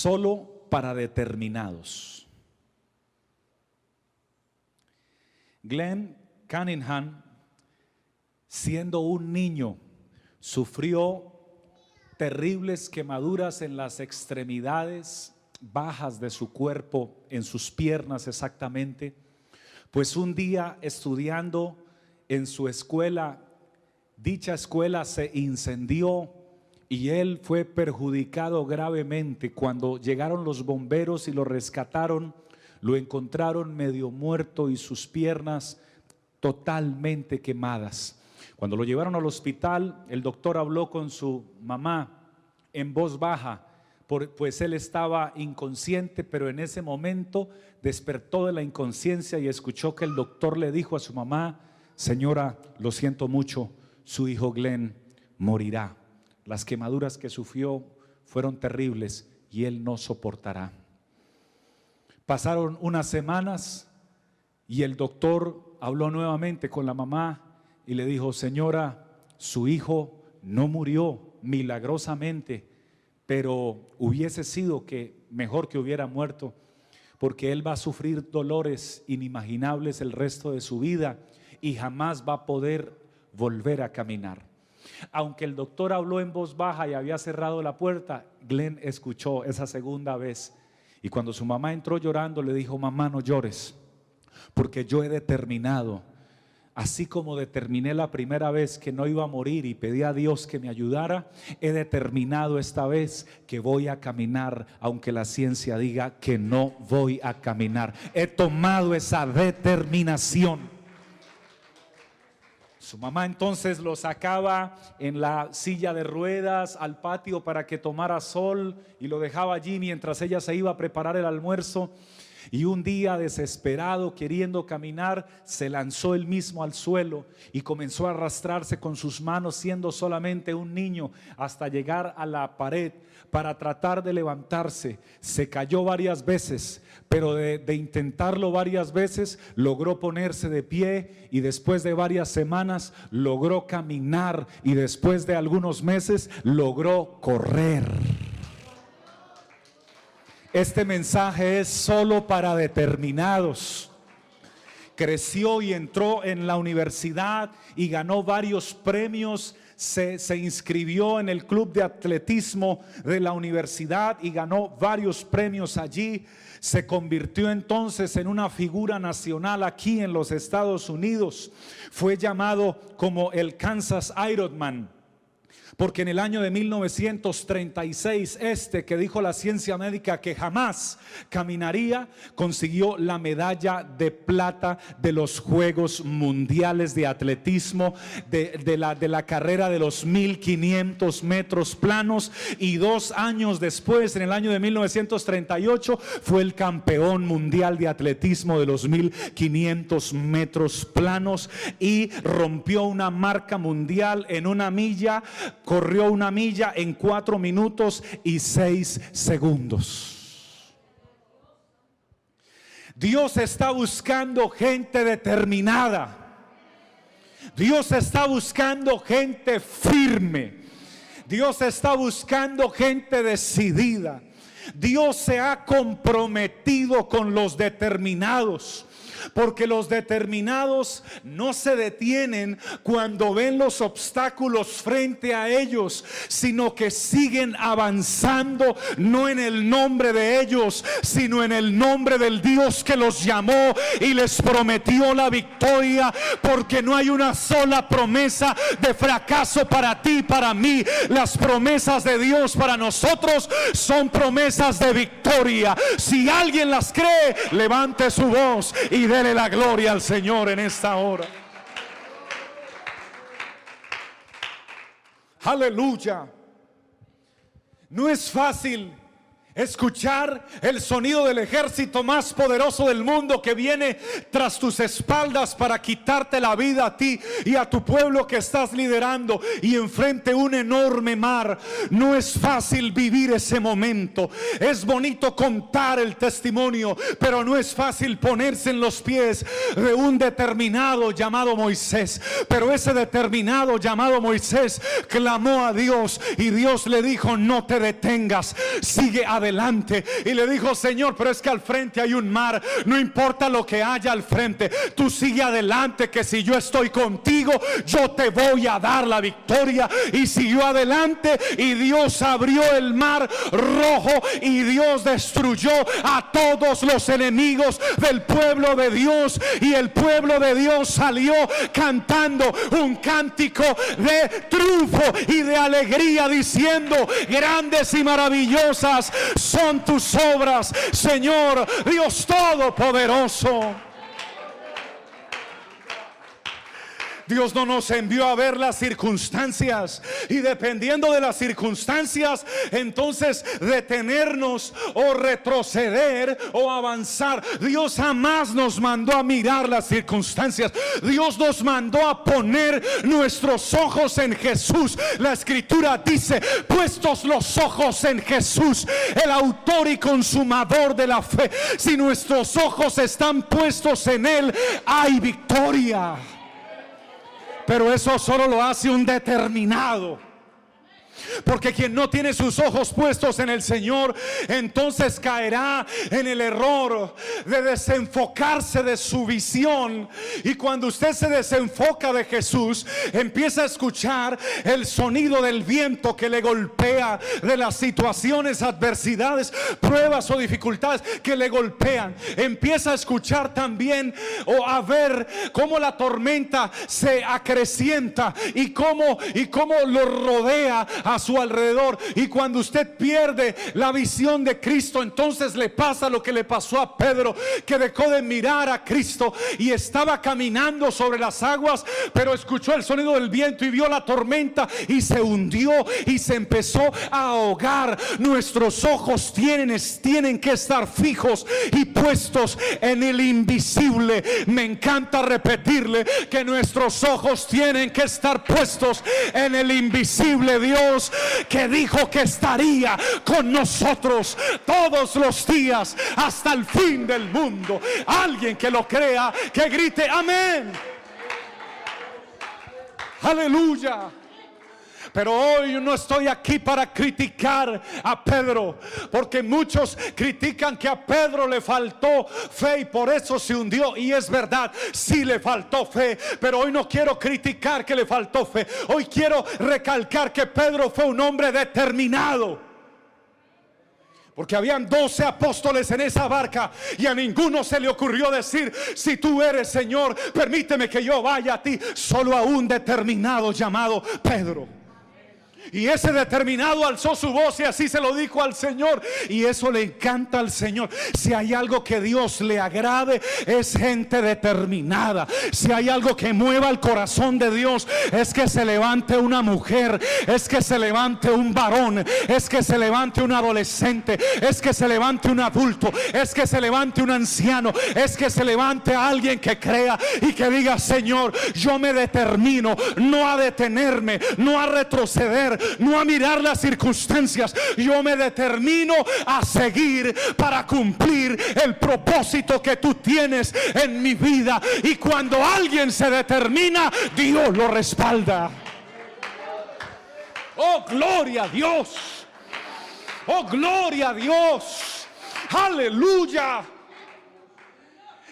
Solo para determinados. Glenn Cunningham, siendo un niño, sufrió terribles quemaduras en las extremidades bajas de su cuerpo, en sus piernas exactamente, pues un día estudiando en su escuela, dicha escuela se incendió y él fue perjudicado gravemente. Cuando llegaron los bomberos y lo rescataron, lo encontraron medio muerto y sus piernas totalmente quemadas. Cuando lo llevaron al hospital, el doctor habló con su mamá en voz baja, pues él estaba inconsciente, pero en ese momento despertó de la inconsciencia y escuchó que el doctor le dijo a su mamá, señora, lo siento mucho, su hijo Glenn morirá. Las quemaduras que sufrió fueron terribles y él no soportará. Pasaron unas semanas y el doctor habló nuevamente con la mamá y le dijo, señora, su hijo no murió milagrosamente, pero hubiese sido que mejor que hubiera muerto, porque él va a sufrir dolores inimaginables el resto de su vida y jamás va a poder volver a caminar. Aunque el doctor habló en voz baja y había cerrado la puerta, Glenn escuchó esa segunda vez. Y cuando su mamá entró llorando, le dijo, mamá, no llores, porque yo he determinado, así como determiné la primera vez que no iba a morir y pedí a Dios que me ayudara, he determinado esta vez que voy a caminar, aunque la ciencia diga que no voy a caminar. He tomado esa determinación. Su mamá entonces lo sacaba en la silla de ruedas al patio para que tomara sol y lo dejaba allí mientras ella se iba a preparar el almuerzo. Y un día desesperado, queriendo caminar, se lanzó él mismo al suelo y comenzó a arrastrarse con sus manos, siendo solamente un niño, hasta llegar a la pared para tratar de levantarse. Se cayó varias veces, pero de, intentarlo varias veces logró ponerse de pie y después de varias semanas logró caminar y después de algunos meses logró correr. Este mensaje es solo para determinados creció y entró en la universidad y ganó varios premios se, inscribió en el club de atletismo de la universidad y ganó varios premios allí. Se convirtió entonces en una figura nacional aquí en los Estados Unidos. Fue llamado como el Kansas Ironman porque en el año de 1936, este que dijo la ciencia médica que jamás caminaría, consiguió la medalla de plata de los Juegos Mundiales de Atletismo, de, la, de la carrera de los 1500 metros planos. Y dos años después, en el año de 1938, fue el campeón mundial de atletismo de los 1500 metros planos y rompió una marca mundial en una milla corrió una milla en cuatro minutos y seis segundos. Dios está buscando gente determinada. Dios está buscando gente firme. Dios está buscando gente decidida. Dios se ha comprometido con los determinados. Porque los determinados no se detienen cuando ven los obstáculos frente a ellos, sino que siguen avanzando, no en el nombre de ellos, sino en el nombre del Dios que los llamó y les prometió la victoria. Porque no hay una sola promesa de fracaso para ti, para mí. Las promesas de Dios para nosotros son promesas de victoria. Si alguien las cree, levante su voz y dele la gloria al Señor en esta hora. Aleluya. No es fácil Escuchar el sonido del ejército más poderoso del mundo que viene tras tus espaldas para quitarte la vida a ti y a tu pueblo que estás liderando y enfrente un enorme mar. No es fácil vivir ese momento. Es bonito contar el testimonio, pero no es fácil ponerse en los pies de un determinado llamado Moisés. Pero ese determinado llamado Moisés clamó a Dios y Dios le dijo, no te detengas, sigue adelante adelante. Y le dijo, Señor, pero es que al frente hay un mar, no importa lo que haya al frente, tú sigue adelante, que si yo estoy contigo, yo te voy a dar la victoria. Y siguió adelante y Dios abrió el mar rojo y Dios destruyó a todos los enemigos del pueblo de Dios. Y el pueblo de Dios salió cantando un cántico de triunfo y de alegría diciendo grandes y maravillosas son tus obras, Señor Dios Todopoderoso. Dios no nos envió a ver las circunstancias y dependiendo de las circunstancias, entonces detenernos o retroceder o avanzar. Dios jamás nos mandó a mirar las circunstancias. Dios nos mandó a poner nuestros ojos en Jesús. La escritura dice, puestos los ojos en Jesús, el autor y consumador de la fe. Si nuestros ojos están puestos en Él, hay victoria. Pero eso solo lo hace un determinado. Porque quien no tiene sus ojos puestos en el Señor, entonces caerá en el error de desenfocarse de su visión. Y cuando usted se desenfoca de Jesús, empieza a escuchar el sonido del viento que le golpea, de las situaciones, adversidades, pruebas o dificultades que le golpean. Empieza a escuchar también o a ver cómo la tormenta se acrecienta y cómo y cómo lo rodea a su alrededor. Y cuando usted pierde la visión de Cristo, entonces le pasa lo que le pasó a Pedro, que dejó de mirar a Cristo y estaba caminando sobre las aguas, pero escuchó el sonido del viento y vio la tormenta y se hundió y se empezó a ahogar. Nuestros ojos tienen, tienen que estar fijos y puestos en el invisible. Me encanta repetirle que nuestros ojos tienen que estar puestos en el invisible Dios que dijo que estaría con nosotros todos los días hasta el fin del mundo. Alguien que lo crea, que grite amén. Aleluya. Pero hoy no estoy aquí para criticar a Pedro, porque muchos critican que a Pedro le faltó fe y por eso se hundió. Y es verdad, sí le faltó fe, pero hoy no quiero criticar que le faltó fe. Hoy quiero recalcar que Pedro fue un hombre determinado. Porque habían doce apóstoles en esa barca y a ninguno se le ocurrió decir, si tú eres Señor, permíteme que yo vaya a ti. Solo a un determinado llamado Pedro. Y ese determinado alzó su voz y así se lo dijo al Señor. Y eso le encanta al Señor. Si hay algo que Dios le agrade, es gente determinada. Si hay algo que mueva el corazón de Dios, es que se levante una mujer, es que se levante un varón, es que se levante un adolescente, es que se levante un adulto, es que se levante un anciano, es que se levante alguien que crea y que diga, Señor, yo me determino no a detenerme, no a retroceder no a mirar las circunstancias. Yo me determino a seguir para cumplir el propósito que tú tienes en mi vida. Y cuando alguien se determina, Dios lo respalda. Oh, gloria a Dios. Oh, gloria a Dios. Aleluya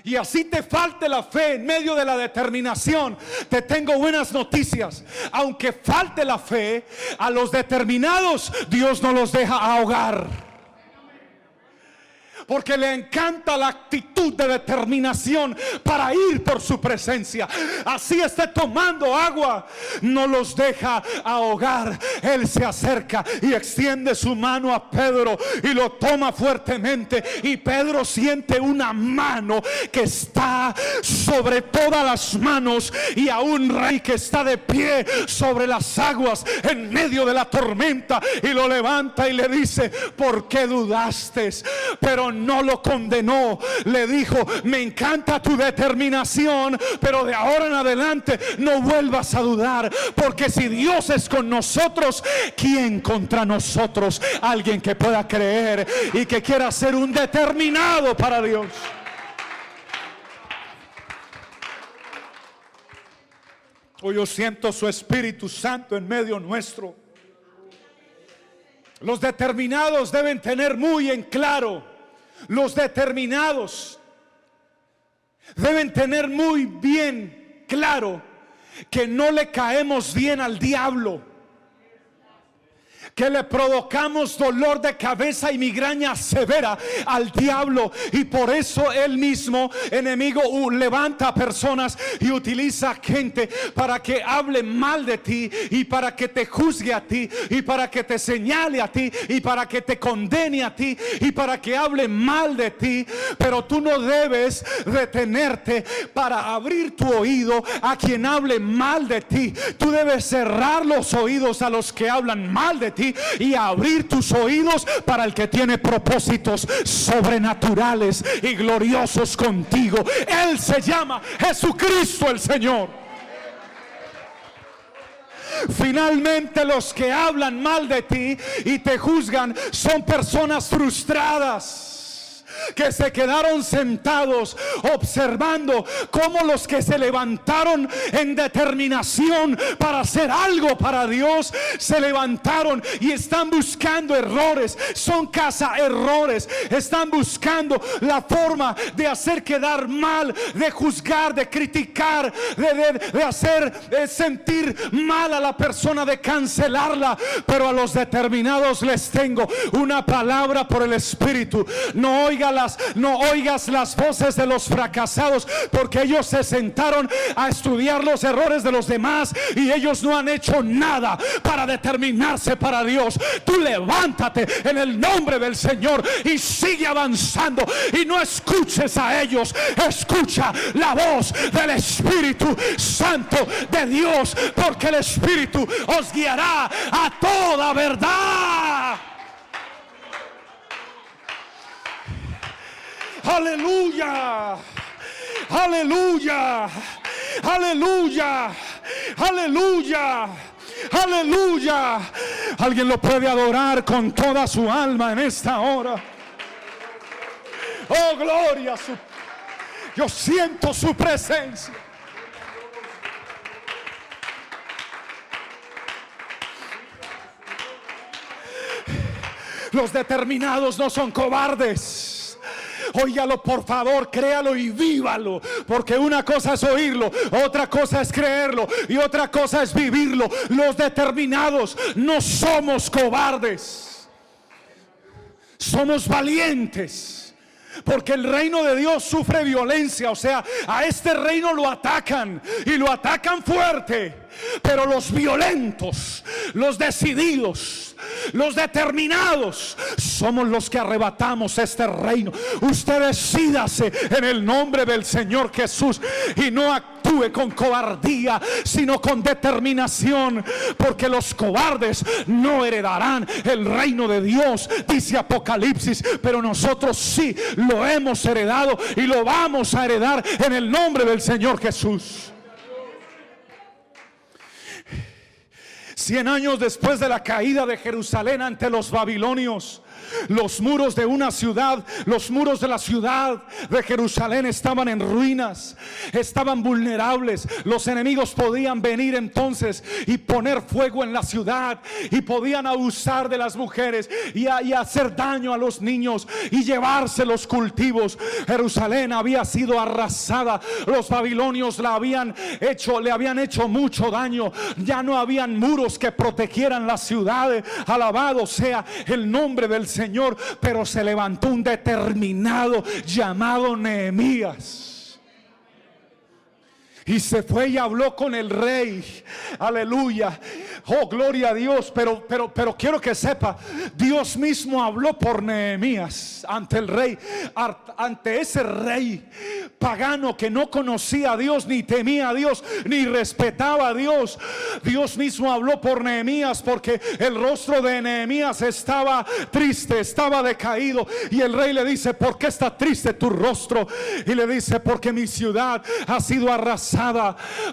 y así te falte la fe en medio de la determinación, te tengo buenas noticias. Aunque falte la fe, a los determinados Dios no los deja ahogar. Porque le encanta la actitud de determinación para ir por su presencia. Así esté tomando agua, no los deja ahogar. Él se acerca y extiende su mano a Pedro y lo toma fuertemente. Y Pedro siente una mano que está sobre todas las manos y a un rey que está de pie sobre las aguas en medio de la tormenta y lo levanta y le dice, ¿por qué dudaste? Pero no lo condenó. Le dijo, me encanta tu determinación, pero de ahora en adelante no vuelvas a dudar, porque si Dios es con nosotros, ¿quién contra nosotros? Alguien que pueda creer y que quiera ser un determinado para Dios. Hoy yo siento su Espíritu Santo en medio nuestro. Los determinados deben tener muy en claro. Los determinados deben tener muy bien claro que no le caemos bien al diablo que le provocamos dolor de cabeza y migraña severa al diablo. Y por eso él mismo, enemigo, levanta personas y utiliza gente para que hable mal de ti y para que te juzgue a ti y para que te señale a ti y para que te condene a ti y para que hable mal de ti. Pero tú no debes detenerte para abrir tu oído a quien hable mal de ti. Tú debes cerrar los oídos a los que hablan mal de ti y abrir tus oídos para el que tiene propósitos sobrenaturales y gloriosos contigo. Él se llama Jesucristo el Señor. Finalmente los que hablan mal de ti y te juzgan son personas frustradas que se quedaron sentados observando cómo los que se levantaron en determinación para hacer algo para Dios, se levantaron y están buscando errores, son casa errores, están buscando la forma de hacer quedar mal, de juzgar, de criticar, de, hacer sentir mal a la persona, de cancelarla, pero a los determinados les tengo una palabra por el Espíritu. No oiga no oigas las voces de los fracasados, porque ellos se sentaron a estudiar los errores de los demás y ellos no han hecho nada para determinarse para Dios. Tú levántate en el nombre del Señor y sigue avanzando y no escuches a ellos, escucha la voz del Espíritu Santo de Dios, porque el Espíritu os guiará a toda verdad. Aleluya. Aleluya. Aleluya. Aleluya. Aleluya. Alguien lo puede adorar con toda su alma en esta hora. Oh, gloria. Yo siento su presencia. Los determinados no son cobardes. Óigalo por favor, créalo y vívalo. Porque una cosa es oírlo, otra cosa es creerlo y otra cosa es vivirlo. Los determinados no somos cobardes. Somos valientes. Porque el reino de Dios sufre violencia. O sea, a este reino lo atacan y lo atacan fuerte. Pero los violentos, los decididos, los determinados, somos los que arrebatamos este reino. Usted decídase en el nombre del Señor Jesús y no actúe con cobardía, sino con determinación, porque los cobardes no heredarán el reino de Dios, dice Apocalipsis, pero nosotros sí lo hemos heredado y lo vamos a heredar en el nombre del Señor Jesús. Cien años después de la caída de Jerusalén ante los babilonios, los muros de una ciudad, los muros de la ciudad de Jerusalén estaban en ruinas, estaban vulnerables. Los enemigos podían venir entonces y poner fuego en la ciudad y podían abusar de las mujeres y, hacer daño a los niños y llevarse los cultivos. Jerusalén había sido arrasada. Los babilonios la habían hecho, le habían hecho mucho daño. Ya no habían muros que protegieran la ciudad. Alabado sea el nombre del Señor Señor, pero se levantó un determinado llamado Nehemías. Y se fue y habló con el rey. Aleluya. Oh, gloria a Dios. Pero, pero, pero quiero que sepa, Dios mismo habló por Nehemías ante el rey, ante ese rey pagano que no conocía a Dios, ni temía a Dios, ni respetaba a Dios. Dios mismo habló por Nehemías porque el rostro de Nehemías estaba triste, estaba decaído. Y el rey le dice, ¿por qué está triste tu rostro? Y le dice, porque mi ciudad ha sido arrasada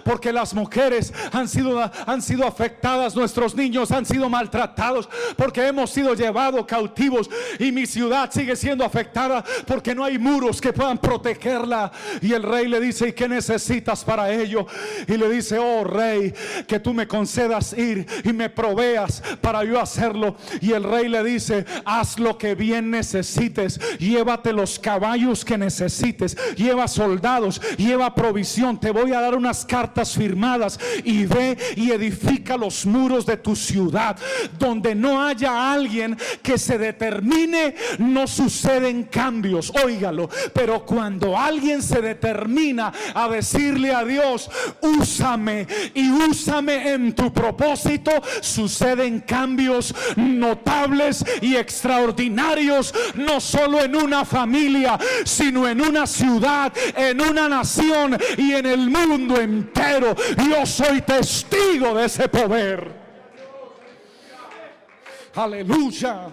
porque las mujeres han sido, han sido afectadas, nuestros niños han sido maltratados, porque hemos sido llevados cautivos y mi ciudad sigue siendo afectada porque no hay muros que puedan protegerla. Y el rey le dice, ¿y qué necesitas para ello? Y le dice, oh rey, que tú me concedas ir y me proveas para yo hacerlo. Y el rey le dice, haz lo que bien necesites, llévate los caballos que necesites, lleva soldados, lleva provisión, te voy a dar unas cartas firmadas y ve y edifica los muros de tu ciudad. Donde no haya alguien que se determine, no suceden cambios. Óigalo. Pero cuando alguien se determina a decirle a Dios, úsame y úsame en tu propósito, suceden cambios notables y extraordinarios, no solo en una familia, sino en una ciudad, en una nación y en el mundo mundo entero. Yo soy testigo de ese poder. Aleluya.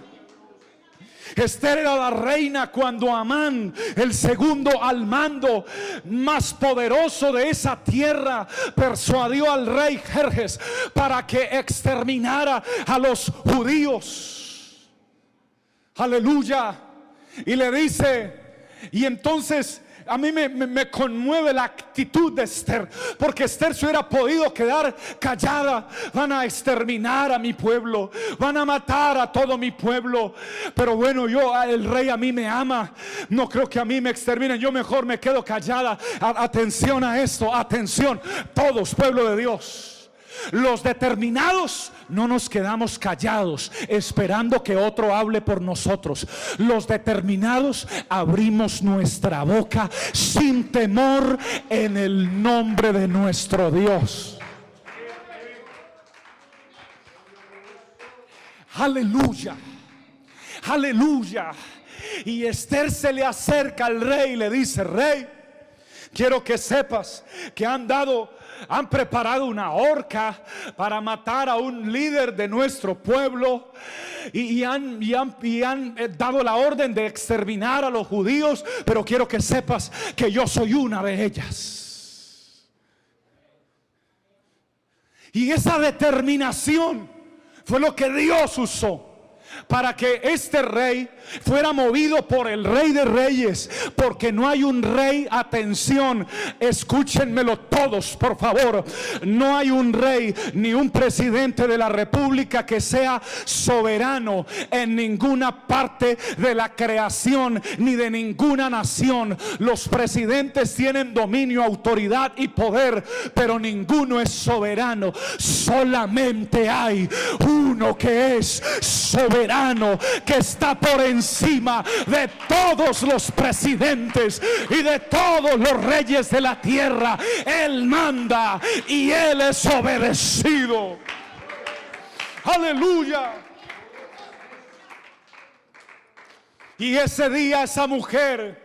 Esther era la reina cuando Amán, el segundo al mando más poderoso de esa tierra, persuadió al rey Jerjes para que exterminara a los judíos. Aleluya. Y le dice, y entonces a mí me, conmueve la actitud de Esther, porque Esther se hubiera podido quedar callada. Van a exterminar a mi pueblo, van a matar a todo mi pueblo. Pero bueno, yo, el rey a mí me ama. No creo que a mí me exterminen. Yo mejor me quedo callada. Atención a esto, atención, todos, pueblo de Dios. Los determinados no nos quedamos callados esperando que otro hable por nosotros. Los determinados abrimos nuestra boca sin temor en el nombre de nuestro Dios. Aleluya. Aleluya. Y Esther se le acerca al rey y le dice, rey, quiero que sepas que han dado han preparado una horca para matar a un líder de nuestro pueblo y, han, han eh, dado la orden de exterminar a los judíos, pero quiero que sepas que yo soy una de ellas. Y esa determinación fue lo que Dios usó para que este rey fuera movido por el rey de reyes, porque no hay un rey, atención, escúchenmelo todos, por favor, no hay un rey ni un presidente de la república que sea soberano en ninguna parte de la creación ni de ninguna nación. Los presidentes tienen dominio, autoridad y poder, pero ninguno es soberano. Solamente hay uno que es soberano, que está por encima de todos los presidentes y de todos los reyes de la tierra. Él manda y Él es obedecido. Aleluya. Y ese día esa mujer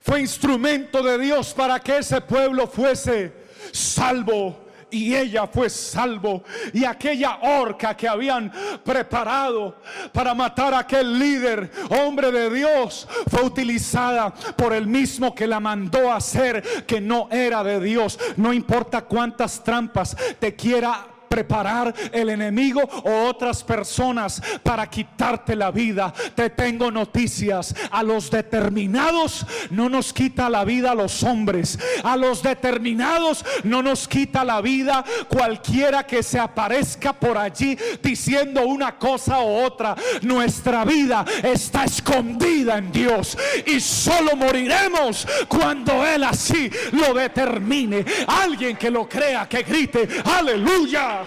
fue instrumento de Dios para que ese pueblo fuese salvo y ella fue salvo. Y aquella horca que habían preparado para matar a aquel líder, hombre de Dios, fue utilizada por el mismo que la mandó a hacer, que no era de Dios. No importa cuántas trampas te quiera preparar el enemigo o otras personas para quitarte la vida. Te tengo noticias. A los determinados no nos quita la vida a los hombres. A los determinados no nos quita la vida cualquiera que se aparezca por allí diciendo una cosa u otra. Nuestra vida está escondida en Dios y solo moriremos cuando Él así lo determine. Alguien que lo crea, que grite, aleluya.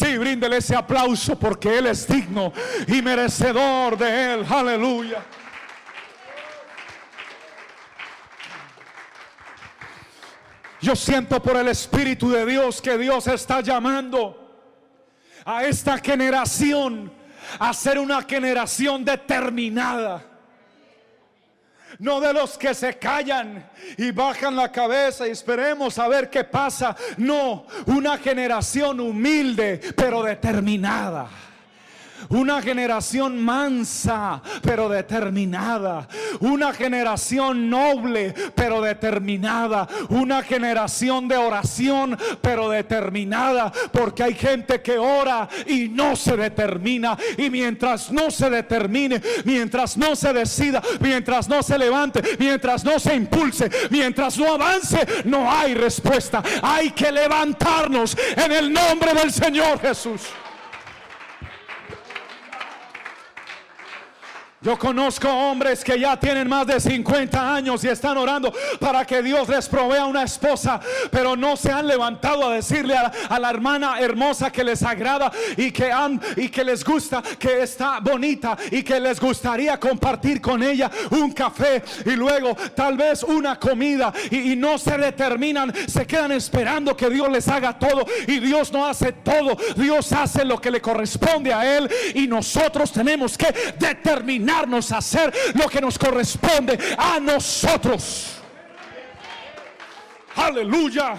Sí, bríndele ese aplauso porque Él es digno y merecedor de Él. Aleluya. Yo siento por el Espíritu de Dios que Dios está llamando a esta generación a ser una generación determinada. No de los que se callan y bajan la cabeza y esperemos a ver qué pasa. No, una generación humilde pero determinada. Una generación mansa, pero determinada. Una generación noble, pero determinada. Una generación de oración, pero determinada. Porque hay gente que ora y no se determina. Y mientras no se determine, mientras no se decida, mientras no se levante, mientras no se impulse, mientras no avance, no hay respuesta. Hay que levantarnos en el nombre del Señor Jesús. Yo conozco hombres que ya tienen más de 50 años y están orando para que Dios les provea una esposa, pero no se han levantado a decirle a, la hermana hermosa que les agrada y que han y que les gusta, que está bonita y que les gustaría compartir con ella un café y luego tal vez una comida y, y no se determinan, se quedan esperando que Dios les haga todo y Dios no hace todo, Dios hace lo que le corresponde a él y nosotros tenemos que determinar a hacer lo que nos corresponde a nosotros. Aleluya.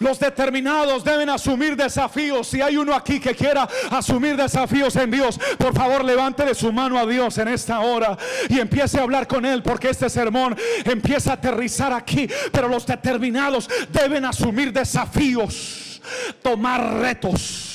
Los determinados deben asumir desafíos. Si hay uno aquí que quiera asumir desafíos en Dios, por favor levante de su mano a Dios en esta hora y empiece a hablar con Él porque este sermón empieza a aterrizar aquí. Pero los determinados deben asumir desafíos, tomar retos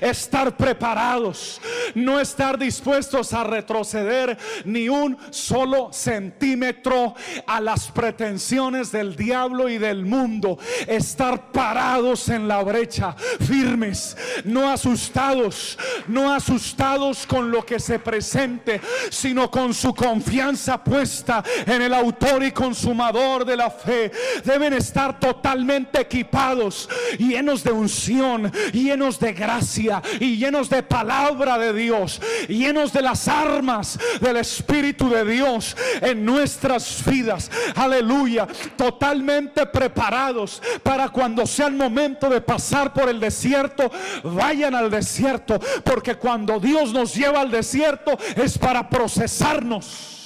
estar preparados, no estar dispuestos a retroceder ni un solo centímetro a las pretensiones del diablo y del mundo, estar parados en la brecha, firmes, no asustados, no asustados con lo que se presente, sino con su confianza puesta en el autor y consumador de la fe. Deben estar totalmente equipados, llenos de unción, llenos de gracia y llenos de palabra de Dios, llenos de las armas del Espíritu de Dios en nuestras vidas. Aleluya. Totalmente preparados para cuando sea el momento de pasar por el desierto, vayan al desierto. Porque cuando Dios nos lleva al desierto es para procesarnos.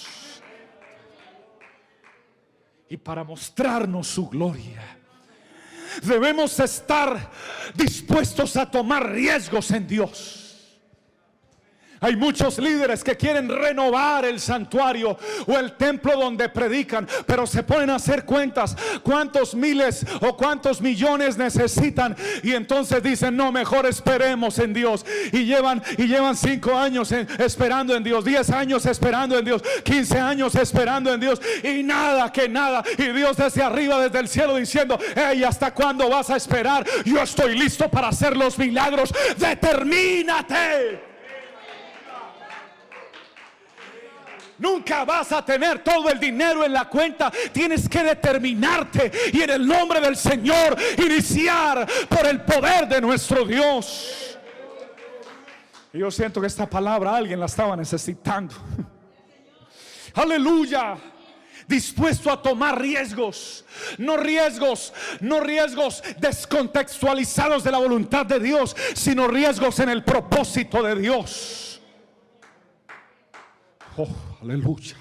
Y para mostrarnos su gloria debemos estar dispuestos a tomar riesgos en Dios. Hay muchos líderes que quieren renovar el santuario o el templo donde predican, pero se a hacer cuentas cuántos miles o cuántos millones necesitan y entonces dicen, "No, mejor esperemos en Dios." Y llevan y llevan cinco años esperando en Dios, diez años esperando en Dios, quince años esperando en Dios y nada que nada. Y Dios desde arriba, desde el cielo diciendo, "Hey, ¿hasta cuándo vas a esperar? Yo estoy listo para hacer los milagros. Determínate." Nunca vas a tener todo el dinero en la cuenta. Tienes que determinarte y en el nombre del Señor iniciar por el poder de nuestro Dios. Y yo siento que esta palabra alguien la estaba necesitando. Aleluya dispuesto a tomar riesgos, no riesgos, no riesgos descontextualizados de la voluntad de Dios, sino riesgos en el propósito de Dios. Oh. Aleluya.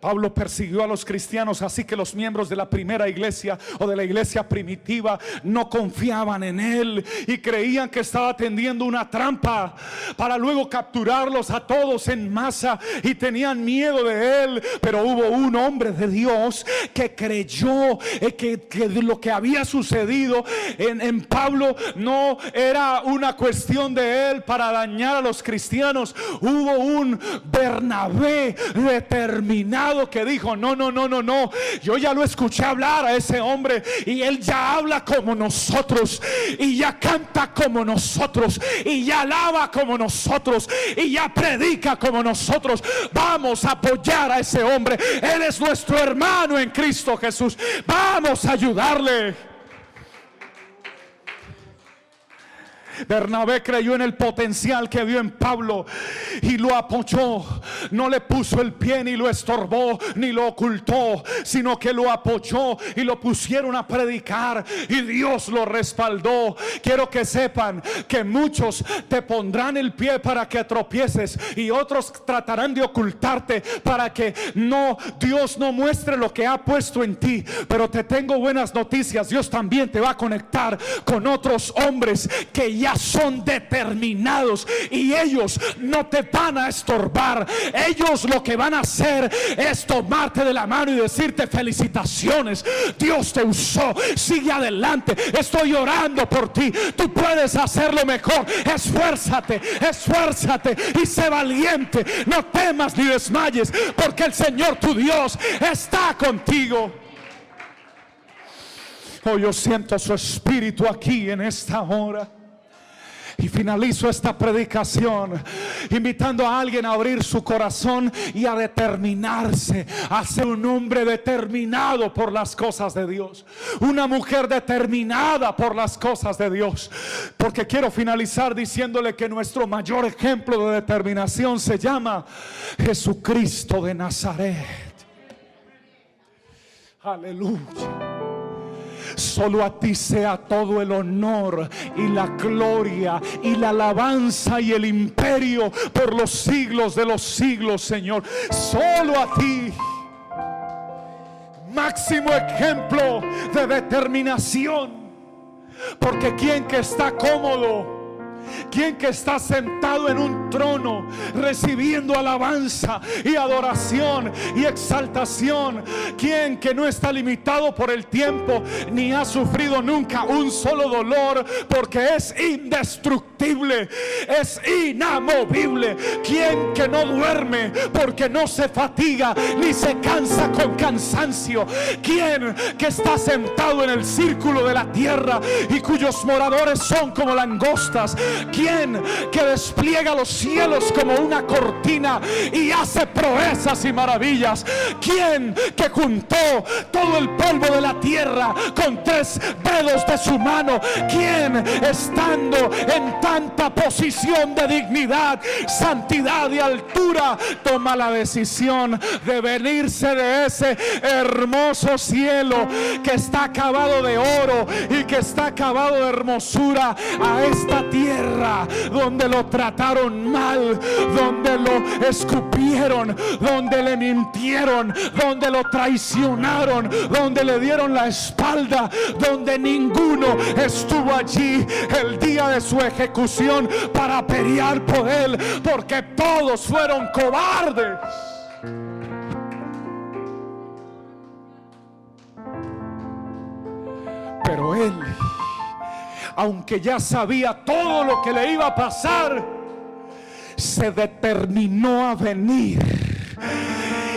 Pablo persiguió a los cristianos, así que los miembros de la primera iglesia o de la iglesia primitiva no confiaban en él y creían que estaba tendiendo una trampa para luego capturarlos a todos en masa y tenían miedo de él. Pero hubo un hombre de Dios que creyó eh, que, lo que había sucedido en, en Pablo no era una cuestión de él para dañar a los cristianos. Hubo un Bernabé determinado que dijo, no, no, no, no, no, yo ya lo escuché hablar a ese hombre y él ya habla como nosotros y ya canta como nosotros y ya alaba como nosotros y ya predica como nosotros. Vamos a apoyar a ese hombre. Él es nuestro hermano en Cristo Jesús. Vamos a ayudarle. Bernabé creyó en el potencial que vio en Pablo y lo apoyó. No le puso el pie ni lo estorbó ni lo ocultó, sino que lo apoyó y lo pusieron a predicar y Dios lo respaldó. Quiero que sepan que muchos te pondrán el pie para que tropieces y otros tratarán de ocultarte para que no Dios no muestre lo que ha puesto en ti. Pero te tengo buenas noticias. Dios también te va a conectar con otros hombres que ya son determinados y ellos no te van a estorbar. Ellos lo que van a hacer es tomarte de la mano y decirte felicitaciones. Dios te usó. Sigue adelante. Estoy orando por ti. Tú puedes hacerlo mejor. Esfuérzate, esfuérzate y sé valiente. No temas ni desmayes porque el Señor tu Dios está contigo. Oh, yo siento su espíritu aquí en esta hora. Y finalizo esta predicación invitando a alguien a abrir su corazón y a determinarse a ser un hombre determinado por las cosas de Dios. Una mujer determinada por las cosas de Dios. Porque quiero finalizar diciéndole que nuestro mayor ejemplo de determinación se llama Jesucristo de Nazaret. Aleluya. Solo a ti sea todo el honor y la gloria y la alabanza y el imperio por los siglos de los siglos, Señor. Solo a ti. Máximo ejemplo de determinación. Porque quien que está cómodo quien que está sentado en un trono recibiendo alabanza y adoración y exaltación. Quien que no está limitado por el tiempo ni ha sufrido nunca un solo dolor porque es indestructible, es inamovible. Quien que no duerme porque no se fatiga ni se cansa con cansancio. Quien que está sentado en el círculo de la tierra y cuyos moradores son como langostas ¿Quién que despliega los cielos como una cortina y hace proezas y maravillas? ¿Quién que juntó todo el polvo de la tierra con tres dedos de su mano? ¿Quién estando en tanta posición de dignidad, santidad y altura toma la decisión de venirse de ese hermoso cielo que está acabado de oro y que está acabado de hermosura a esta tierra? Donde lo trataron mal, donde lo escupieron, donde le mintieron, donde lo traicionaron, donde le dieron la espalda, donde ninguno estuvo allí el día de su ejecución para pelear por él, porque todos fueron cobardes. Pero él aunque ya sabía todo lo que le iba a pasar, se determinó a venir.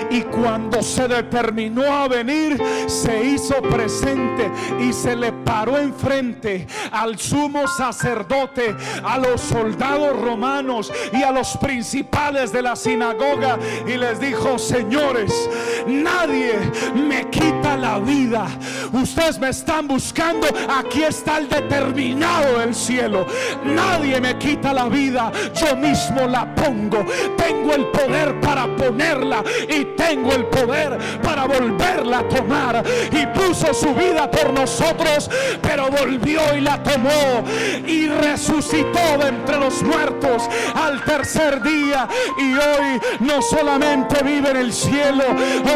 Y cuando se determinó a venir, se hizo presente y se le paró enfrente al sumo sacerdote, a los soldados romanos y a los principales de la sinagoga y les dijo, señores, nadie me quita la vida. Ustedes me están buscando, aquí está el determinado del cielo. Nadie me quita la vida, yo mismo la pongo. Tengo el poder para ponerla y tengo el poder para volverla a tomar. Y puso su vida por nosotros, pero volvió y la tomó y resucitó de entre los muertos al tercer día. Y hoy no solamente vive en el cielo,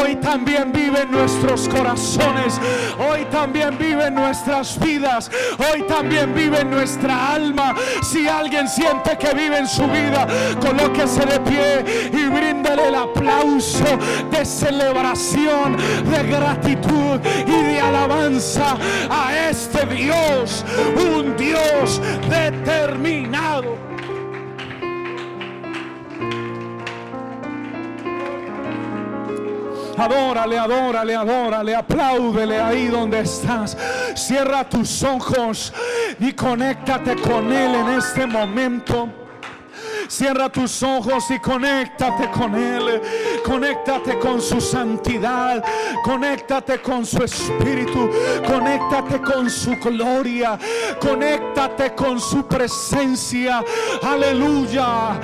hoy también vive en nuestros corazones, hoy también vive en nuestras vidas, hoy también vive en nuestra alma. Si alguien siente que vive en su vida, colóquese de pie y bríndale el aplauso de celebración, de gratitud y de alabanza a este Dios, un Dios determinado. Adórale, adórale, adórale, apláudele ahí donde estás. Cierra tus ojos y conéctate con Él en este momento. Cierra tus ojos y conéctate con Él. Conéctate con su santidad. Conéctate con su espíritu. Conéctate con su gloria. Conéctate con su presencia. Aleluya.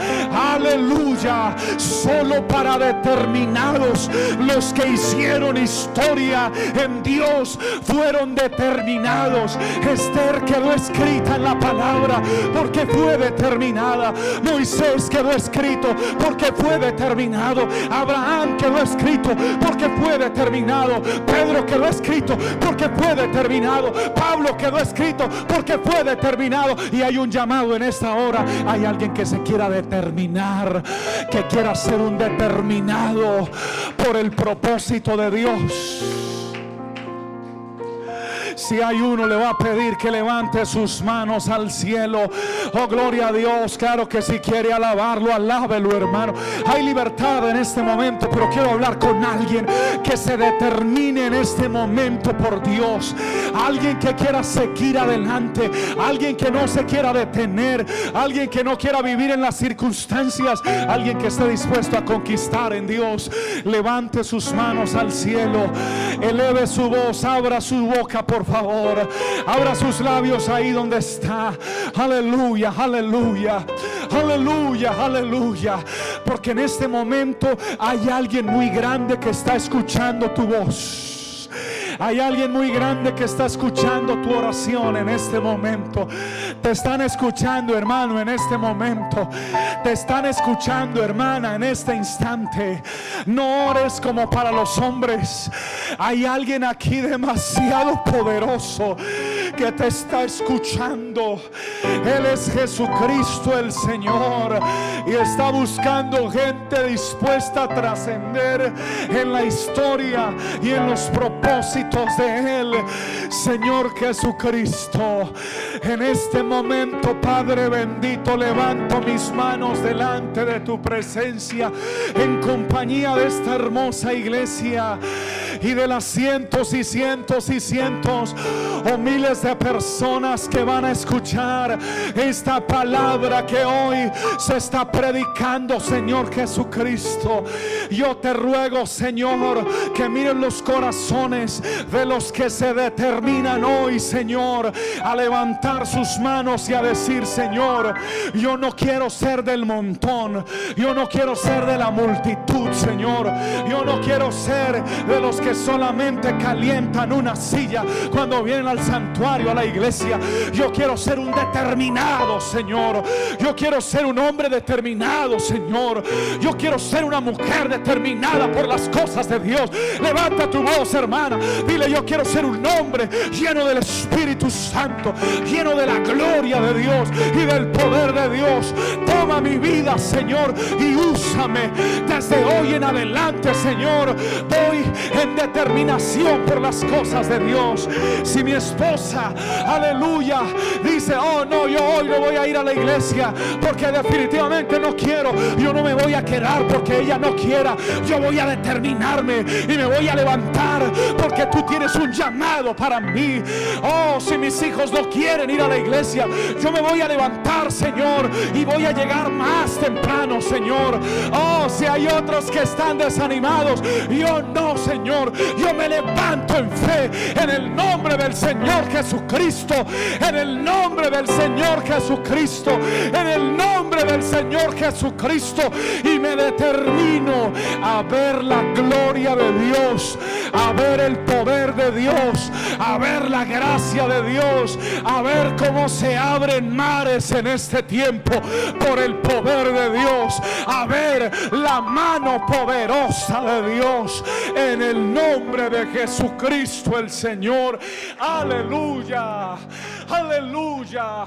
Aleluya. Solo para determinados los que hicieron historia en Dios fueron determinados. Esther quedó escrita en la palabra porque fue determinada. Moisés quedó escrito porque fue determinado. Abraham quedó escrito porque fue determinado. Pedro quedó escrito porque fue determinado. Pablo quedó escrito porque fue determinado. Y hay un llamado en esta hora. Hay alguien que se quiera determinar, que quiera ser un determinado por el propósito de Dios. Si hay uno, le va a pedir que levante sus manos al cielo. Oh, gloria a Dios. Claro que si quiere alabarlo, alábelo, hermano. Hay libertad en este momento, pero quiero hablar con alguien que se determine en este momento por Dios. Alguien que quiera seguir adelante. Alguien que no se quiera detener. Alguien que no quiera vivir en las circunstancias. Alguien que esté dispuesto a conquistar en Dios. Levante sus manos al cielo. Eleve su voz. Abra su boca, por favor. Abra sus labios ahí donde está. Aleluya, aleluya. Aleluya, aleluya. Porque en este momento hay alguien muy grande que está escuchando tu voz. Hay alguien muy grande que está escuchando tu oración en este momento. Te están escuchando, hermano, en este momento. Te están escuchando, hermana, en este instante. No ores como para los hombres. Hay alguien aquí demasiado poderoso que te está escuchando. Él es Jesucristo el Señor y está buscando gente dispuesta a trascender en la historia y en los propósitos de Él. Señor Jesucristo, en este momento, Padre bendito, levanto mis manos delante de tu presencia en compañía de esta hermosa iglesia y de las cientos y cientos y cientos o miles de personas que van a escuchar esta palabra que hoy se está predicando, Señor Jesucristo. Yo te ruego, Señor, que miren los corazones de los que se determinan hoy, Señor, a levantar sus manos y a decir, Señor, yo no quiero ser del montón, yo no quiero ser de la multitud, Señor, yo no quiero ser de los que solamente calientan una silla cuando vienen al santuario, a la iglesia. Yo quiero ser un determinado, Señor. Yo quiero ser un hombre determinado, Señor. Yo quiero ser una mujer determinada por las cosas de Dios. Levanta tu voz, hermana. Dile, yo quiero ser un hombre lleno del Espíritu Santo, lleno de la gloria de Dios y del poder de Dios. Toma mi vida, Señor, y úsame desde hoy en adelante, Señor. Voy en determinación por las cosas de Dios. Si mi esposa, aleluya, dice, oh no, yo hoy no voy a ir a la iglesia porque definitivamente no quiero, yo no me voy a quedar porque ella no quiera, yo voy a determinarme y me voy a levantar porque tú tienes un llamado para mí. Oh, si mis hijos no quieren ir a la iglesia, yo me voy a levantar, Señor, y voy a llegar más temprano, Señor. Oh, si hay otros que están desanimados, yo no, Señor, yo me levanto en fe en el nombre del Señor Jesucristo, en el nombre del Señor Jesucristo, en el nombre del Señor Jesucristo y me determino a ver la gloria de Dios, a ver el poder de Dios, a ver la gracia de Dios, a ver cómo se abren mares en este tiempo por el poder de Dios, a ver la mano poderosa de Dios en el nombre de Jesucristo el Señor. Aleluya, aleluya.